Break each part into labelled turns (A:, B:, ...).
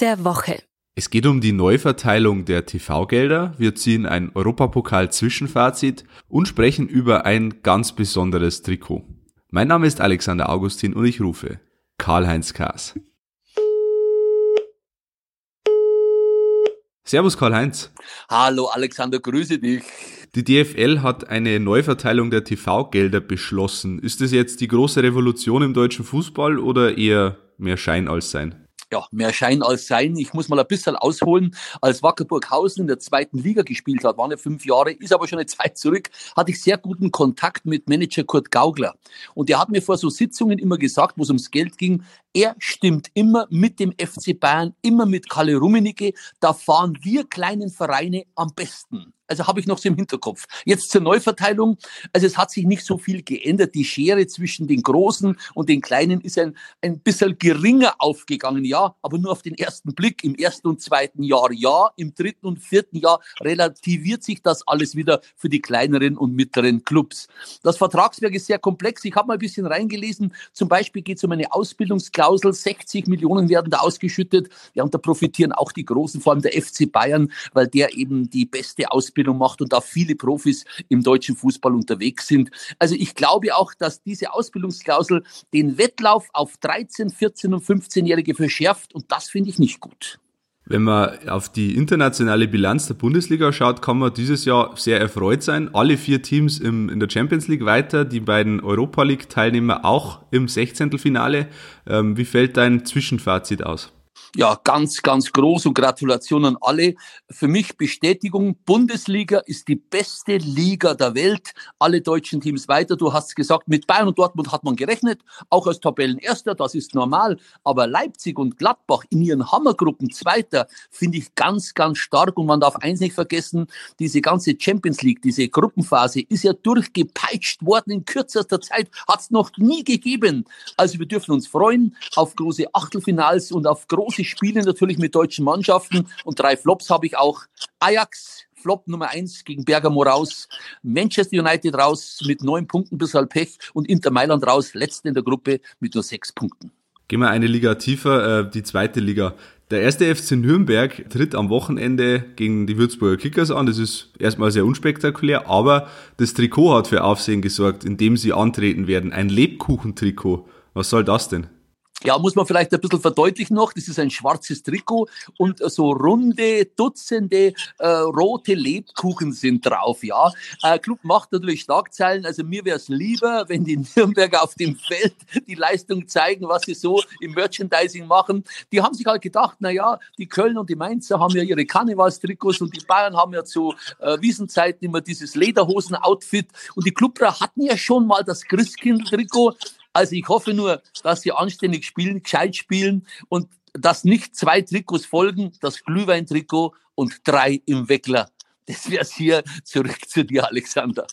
A: der Woche.
B: Es geht um die Neuverteilung der TV-Gelder. Wir ziehen ein Europapokal-Zwischenfazit und sprechen über ein ganz besonderes Trikot. Mein Name ist Alexander Augustin und ich rufe Karl-Heinz Kaas. Servus Karl-Heinz.
C: Hallo Alexander, grüße dich.
B: Die DFL hat eine Neuverteilung der TV-Gelder beschlossen. Ist das jetzt die große Revolution im deutschen Fußball oder eher mehr Schein als Sein?
C: Ja, mehr Schein als Sein. Ich muss mal ein bisschen ausholen. Als Wackerburghausen in der zweiten Liga gespielt hat, waren ja fünf Jahre, ist aber schon eine Zeit zurück, hatte ich sehr guten Kontakt mit Manager Kurt Gaugler. Und der hat mir vor so Sitzungen immer gesagt, wo es ums Geld ging, er stimmt immer mit dem FC Bayern, immer mit Kalle Rummenigge. Da fahren wir kleinen Vereine am besten. Also habe ich noch so im Hinterkopf. Jetzt zur Neuverteilung. Also es hat sich nicht so viel geändert. Die Schere zwischen den Großen und den Kleinen ist ein, ein bisschen geringer aufgegangen, ja, aber nur auf den ersten Blick. Im ersten und zweiten Jahr ja, im dritten und vierten Jahr relativiert sich das alles wieder für die kleineren und mittleren Clubs. Das Vertragswerk ist sehr komplex. Ich habe mal ein bisschen reingelesen. Zum Beispiel geht es um eine Ausbildungsklausel. 60 Millionen werden da ausgeschüttet. Ja, und da profitieren auch die Großen, vor allem der FC Bayern, weil der eben die beste Ausbildung Ausbildung macht und da viele Profis im deutschen Fußball unterwegs sind. Also ich glaube auch, dass diese Ausbildungsklausel den Wettlauf auf 13, 14 und 15-Jährige verschärft und das finde ich nicht gut.
B: Wenn man auf die internationale Bilanz der Bundesliga schaut, kann man dieses Jahr sehr erfreut sein. Alle vier Teams im, in der Champions League weiter, die beiden Europa League-Teilnehmer auch im 16. Finale. Ähm, wie fällt dein Zwischenfazit aus?
C: Ja, ganz, ganz groß und Gratulation an alle. Für mich Bestätigung, Bundesliga ist die beste Liga der Welt. Alle deutschen Teams weiter. Du hast gesagt, mit Bayern und Dortmund hat man gerechnet, auch als Tabellenerster, das ist normal. Aber Leipzig und Gladbach in ihren Hammergruppen Zweiter finde ich ganz, ganz stark. Und man darf eins nicht vergessen, diese ganze Champions League, diese Gruppenphase ist ja durchgepeitscht worden in kürzester Zeit, hat es noch nie gegeben. Also wir dürfen uns freuen auf große Achtelfinals und auf große große Spiele natürlich mit deutschen Mannschaften und drei Flops habe ich auch. Ajax, Flop Nummer eins gegen Bergamo raus, Manchester United raus mit neun Punkten bis halb Pech und Inter Mailand raus, letzten in der Gruppe mit nur sechs Punkten.
B: Gehen wir eine Liga tiefer, äh, die zweite Liga. Der erste FC Nürnberg tritt am Wochenende gegen die Würzburger Kickers an. Das ist erstmal sehr unspektakulär, aber das Trikot hat für Aufsehen gesorgt, indem sie antreten werden. Ein Lebkuchentrikot. Was soll das denn?
C: Ja, muss man vielleicht ein bisschen verdeutlichen noch, das ist ein schwarzes Trikot und so runde, dutzende äh, rote Lebkuchen sind drauf, ja. Äh, Club macht natürlich Schlagzeilen, also mir wäre es lieber, wenn die Nürnberger auf dem Feld die Leistung zeigen, was sie so im Merchandising machen. Die haben sich halt gedacht, na ja, die Köln und die Mainzer haben ja ihre Karnevalstrikots und die Bayern haben ja zu äh, Wiesenzeiten immer dieses Lederhosen-Outfit und die Clubra hatten ja schon mal das Christkindl-Trikot also ich hoffe nur, dass sie anständig spielen, gescheit spielen und dass nicht zwei Trikots folgen, das Glühwein-Trikot und drei im Weckler. Das wäre es hier zurück zu dir, Alexander.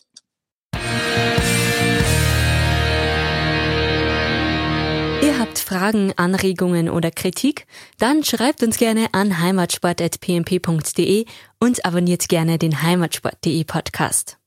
A: Ihr habt Fragen, Anregungen oder Kritik? Dann schreibt uns gerne an heimatsport.pmp.de und abonniert gerne den heimatsport.de Podcast.